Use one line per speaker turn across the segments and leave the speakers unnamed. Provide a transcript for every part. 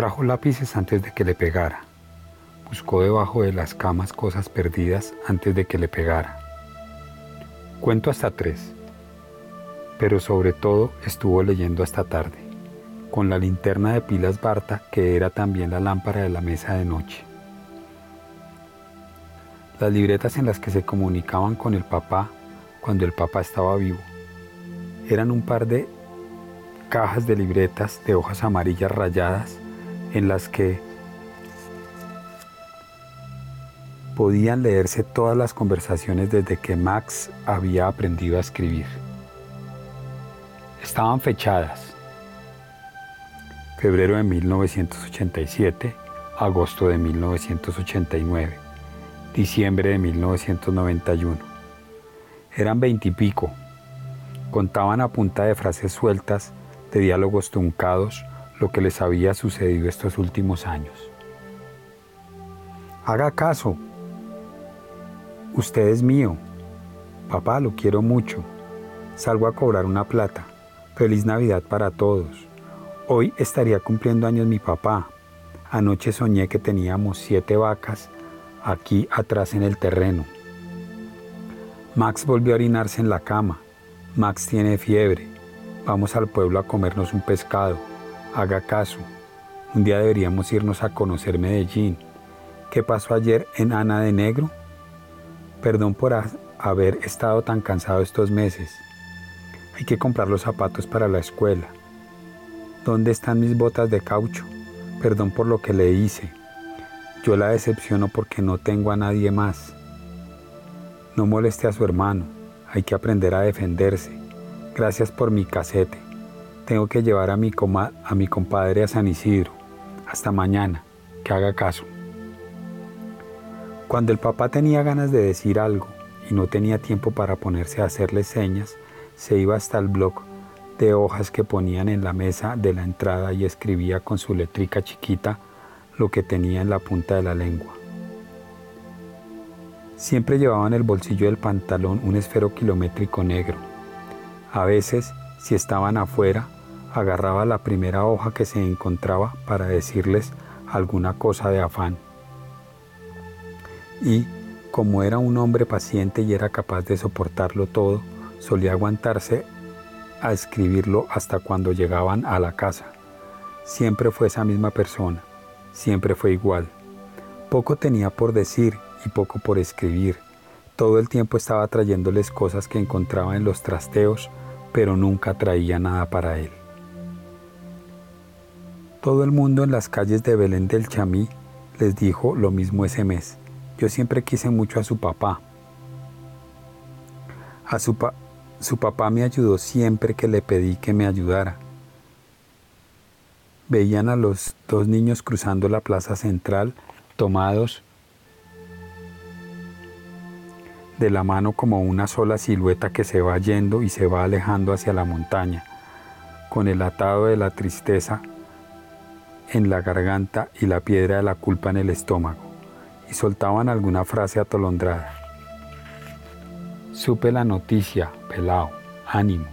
Trajo lápices antes de que le pegara. Buscó debajo de las camas cosas perdidas antes de que le pegara. Cuento hasta tres, pero sobre todo estuvo leyendo hasta tarde, con la linterna de pilas Barta que era también la lámpara de la mesa de noche. Las libretas en las que se comunicaban con el papá cuando el papá estaba vivo eran un par de cajas de libretas de hojas amarillas rayadas en las que podían leerse todas las conversaciones desde que Max había aprendido a escribir. Estaban fechadas. Febrero de 1987, agosto de 1989, diciembre de 1991. Eran veintipico. Contaban a punta de frases sueltas, de diálogos truncados, lo que les había sucedido estos últimos años. Haga caso. Usted es mío. Papá, lo quiero mucho. Salgo a cobrar una plata. Feliz Navidad para todos. Hoy estaría cumpliendo años mi papá. Anoche soñé que teníamos siete vacas aquí atrás en el terreno. Max volvió a orinarse en la cama. Max tiene fiebre. Vamos al pueblo a comernos un pescado haga caso. Un día deberíamos irnos a conocer Medellín. ¿Qué pasó ayer en Ana de Negro? Perdón por haber estado tan cansado estos meses. Hay que comprar los zapatos para la escuela. ¿Dónde están mis botas de caucho? Perdón por lo que le hice. Yo la decepciono porque no tengo a nadie más. No moleste a su hermano. Hay que aprender a defenderse. Gracias por mi casete. Tengo que llevar a mi, a mi compadre a San Isidro. Hasta mañana. Que haga caso. Cuando el papá tenía ganas de decir algo y no tenía tiempo para ponerse a hacerle señas, se iba hasta el bloc de hojas que ponían en la mesa de la entrada y escribía con su letrica chiquita lo que tenía en la punta de la lengua. Siempre llevaba en el bolsillo del pantalón un esfero kilométrico negro. A veces, si estaban afuera, agarraba la primera hoja que se encontraba para decirles alguna cosa de afán. Y, como era un hombre paciente y era capaz de soportarlo todo, solía aguantarse a escribirlo hasta cuando llegaban a la casa. Siempre fue esa misma persona, siempre fue igual. Poco tenía por decir y poco por escribir. Todo el tiempo estaba trayéndoles cosas que encontraba en los trasteos, pero nunca traía nada para él. Todo el mundo en las calles de Belén del Chamí les dijo lo mismo ese mes. Yo siempre quise mucho a su papá. A su, su papá me ayudó siempre que le pedí que me ayudara. Veían a los dos niños cruzando la plaza central, tomados de la mano como una sola silueta que se va yendo y se va alejando hacia la montaña, con el atado de la tristeza en la garganta y la piedra de la culpa en el estómago, y soltaban alguna frase atolondrada. Supe la noticia, pelao, ánimo,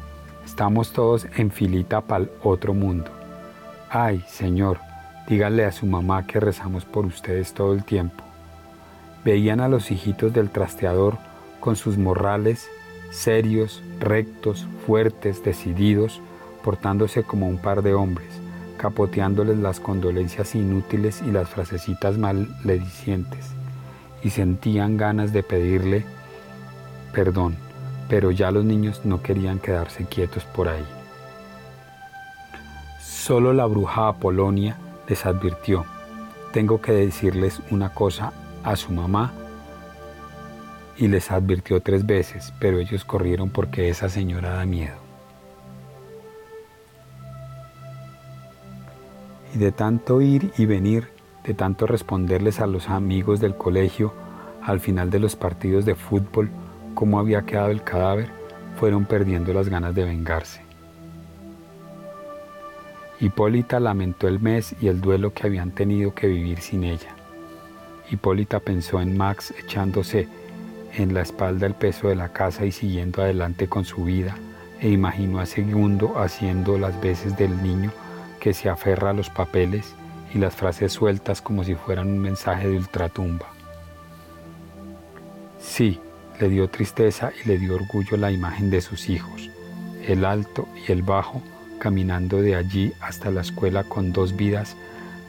estamos todos en filita el otro mundo. Ay, Señor, díganle a su mamá que rezamos por ustedes todo el tiempo. Veían a los hijitos del trasteador con sus morrales, serios, rectos, fuertes, decididos, portándose como un par de hombres capoteándoles las condolencias inútiles y las frasecitas maledicientes, y sentían ganas de pedirle perdón, pero ya los niños no querían quedarse quietos por ahí. Solo la bruja Apolonia les advirtió, tengo que decirles una cosa a su mamá, y les advirtió tres veces, pero ellos corrieron porque esa señora da miedo. De tanto ir y venir, de tanto responderles a los amigos del colegio al final de los partidos de fútbol cómo había quedado el cadáver, fueron perdiendo las ganas de vengarse. Hipólita lamentó el mes y el duelo que habían tenido que vivir sin ella. Hipólita pensó en Max echándose en la espalda el peso de la casa y siguiendo adelante con su vida, e imaginó a Segundo haciendo las veces del niño que se aferra a los papeles y las frases sueltas como si fueran un mensaje de ultratumba. Sí, le dio tristeza y le dio orgullo la imagen de sus hijos, el alto y el bajo, caminando de allí hasta la escuela con dos vidas,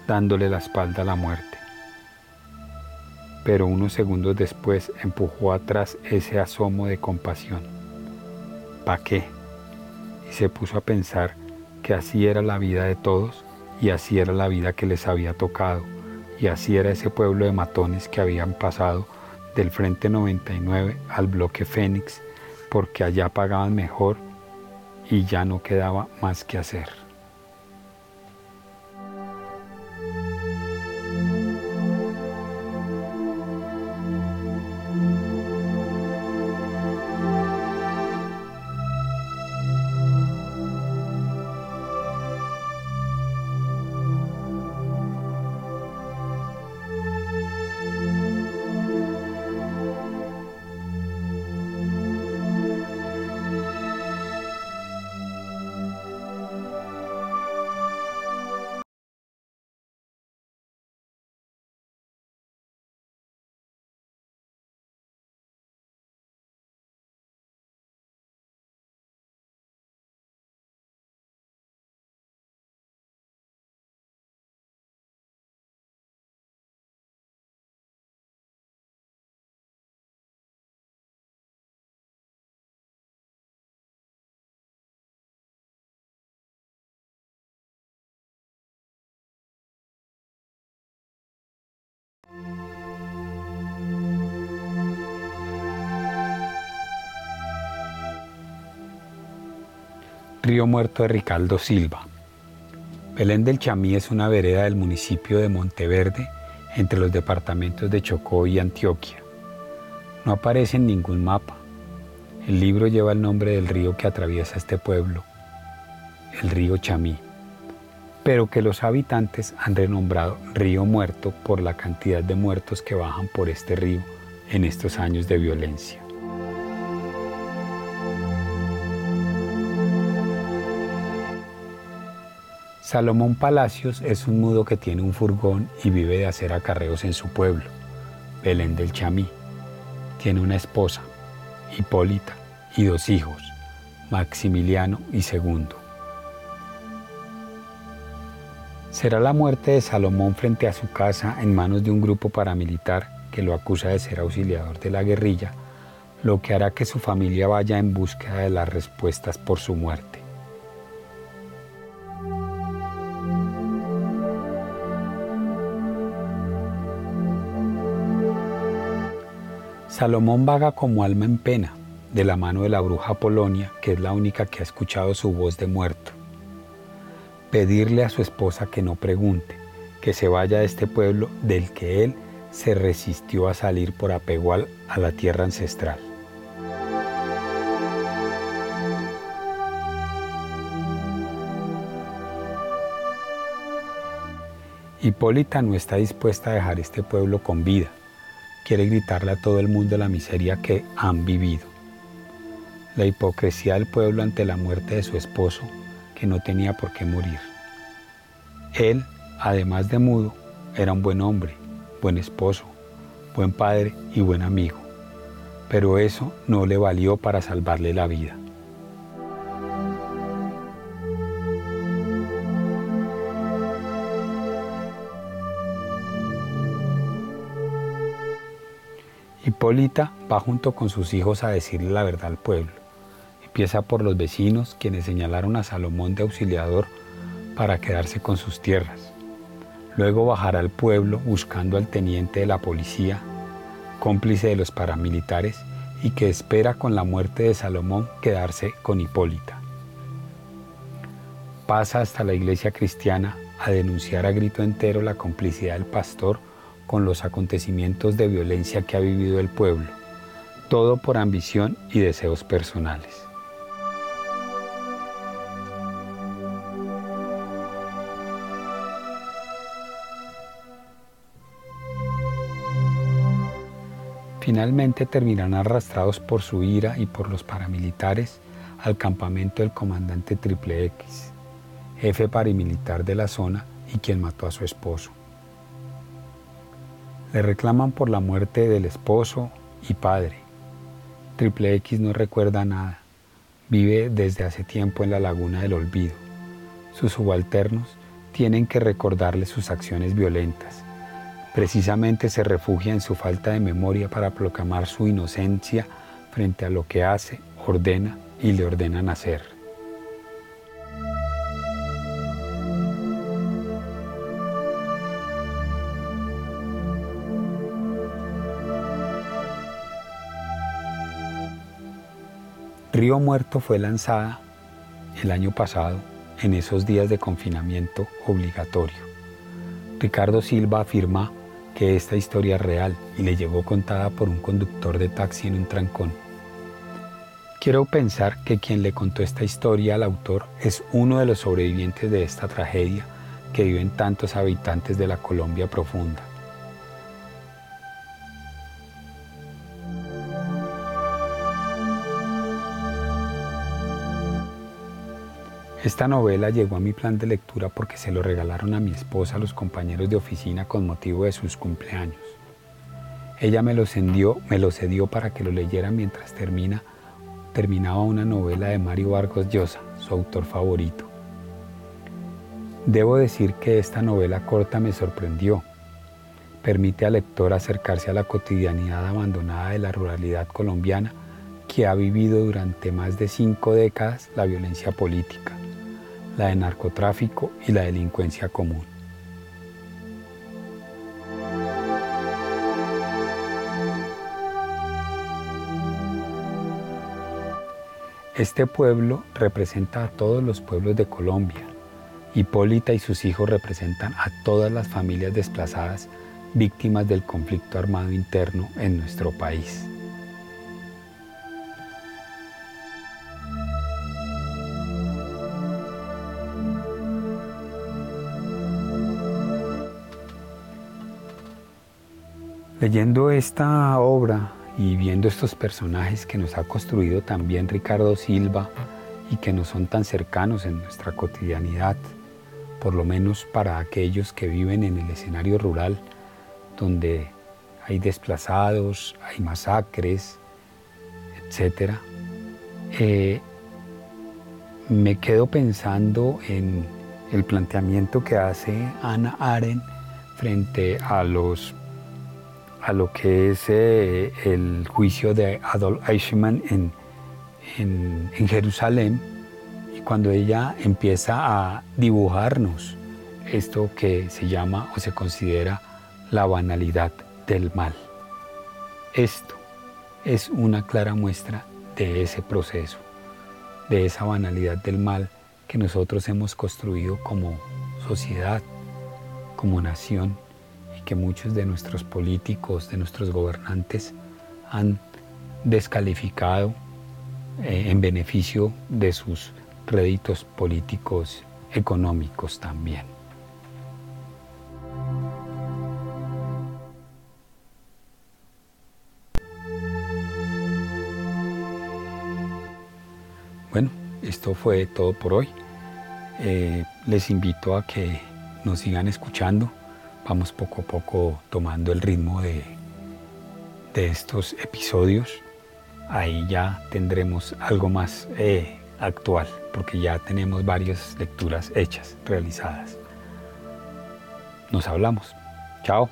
dándole la espalda a la muerte. Pero unos segundos después empujó atrás ese asomo de compasión. ¿Para qué? Y se puso a pensar que así era la vida de todos y así era la vida que les había tocado y así era ese pueblo de matones que habían pasado del Frente 99 al bloque Fénix porque allá pagaban mejor y ya no quedaba más que hacer. Río Muerto de Ricaldo Silva. Belén del Chamí es una vereda del municipio de Monteverde entre los departamentos de Chocó y Antioquia. No aparece en ningún mapa. El libro lleva el nombre del río que atraviesa este pueblo, el río Chamí, pero que los habitantes han renombrado Río Muerto por la cantidad de muertos que bajan por este río en estos años de violencia. Salomón Palacios es un mudo que tiene un furgón y vive de hacer acarreos en su pueblo, Belén del Chamí. Tiene una esposa, Hipólita, y dos hijos, Maximiliano y Segundo. Será la muerte de Salomón frente a su casa en manos de un grupo paramilitar que lo acusa de ser auxiliador de la guerrilla, lo que hará que su familia vaya en búsqueda de las respuestas por su muerte. Salomón vaga como alma en pena, de la mano de la bruja Polonia, que es la única que ha escuchado su voz de muerto. Pedirle a su esposa que no pregunte, que se vaya de este pueblo del que él se resistió a salir por apego a la tierra ancestral. Hipólita no está dispuesta a dejar este pueblo con vida quiere gritarle a todo el mundo la miseria que han vivido. La hipocresía del pueblo ante la muerte de su esposo, que no tenía por qué morir. Él, además de mudo, era un buen hombre, buen esposo, buen padre y buen amigo, pero eso no le valió para salvarle la vida. Hipólita va junto con sus hijos a decirle la verdad al pueblo. Empieza por los vecinos, quienes señalaron a Salomón de auxiliador para quedarse con sus tierras. Luego bajará al pueblo buscando al teniente de la policía, cómplice de los paramilitares y que espera con la muerte de Salomón quedarse con Hipólita. Pasa hasta la iglesia cristiana a denunciar a grito entero la complicidad del pastor con los acontecimientos de violencia que ha vivido el pueblo, todo por ambición y deseos personales. Finalmente terminarán arrastrados por su ira y por los paramilitares al campamento del comandante Triple X, jefe paramilitar de la zona y quien mató a su esposo. Le reclaman por la muerte del esposo y padre. Triple X no recuerda nada. Vive desde hace tiempo en la laguna del olvido. Sus subalternos tienen que recordarle sus acciones violentas. Precisamente se refugia en su falta de memoria para proclamar su inocencia frente a lo que hace, ordena y le ordenan hacer. Río Muerto fue lanzada el año pasado en esos días de confinamiento obligatorio. Ricardo Silva afirma que esta historia es real y le llegó contada por un conductor de taxi en un trancón. Quiero pensar que quien le contó esta historia al autor es uno de los sobrevivientes de esta tragedia que viven tantos habitantes de la Colombia profunda. Esta novela llegó a mi plan de lectura porque se lo regalaron a mi esposa los compañeros de oficina con motivo de sus cumpleaños. Ella me lo, cedió, para que lo leyera mientras termina, terminaba una novela de Mario Vargas Llosa, su autor favorito. Debo decir que esta novela corta me sorprendió. Permite al lector acercarse a la cotidianidad abandonada de la ruralidad colombiana que ha vivido durante más de cinco décadas la violencia política la de narcotráfico y la delincuencia común. Este pueblo representa a todos los pueblos de Colombia. Hipólita y sus hijos representan a todas las familias desplazadas víctimas del conflicto armado interno en nuestro país. Leyendo esta obra y viendo estos personajes que nos ha construido también Ricardo Silva y que nos son tan cercanos en nuestra cotidianidad, por lo menos para aquellos que viven en el escenario rural, donde hay desplazados, hay masacres, etc. Eh, me quedo pensando en el planteamiento que hace Ana Aren frente a los a lo que es eh, el juicio de Adolf Eichmann en, en, Jerusalén y cuando ella empieza a dibujarnos esto que se llama o se considera la banalidad del mal. Esto es una clara muestra de ese proceso, de esa banalidad del mal que nosotros hemos construido como sociedad, como nación que muchos de nuestros políticos, de nuestros gobernantes han descalificado eh, en beneficio de sus réditos políticos económicos también. Bueno, esto fue todo por hoy. Eh, les invito a que nos sigan escuchando vamos poco a poco tomando el ritmo de, de estos episodios. Ahí ya tendremos algo más eh, actual, porque ya tenemos varias lecturas hechas, realizadas. Nos hablamos. Chao.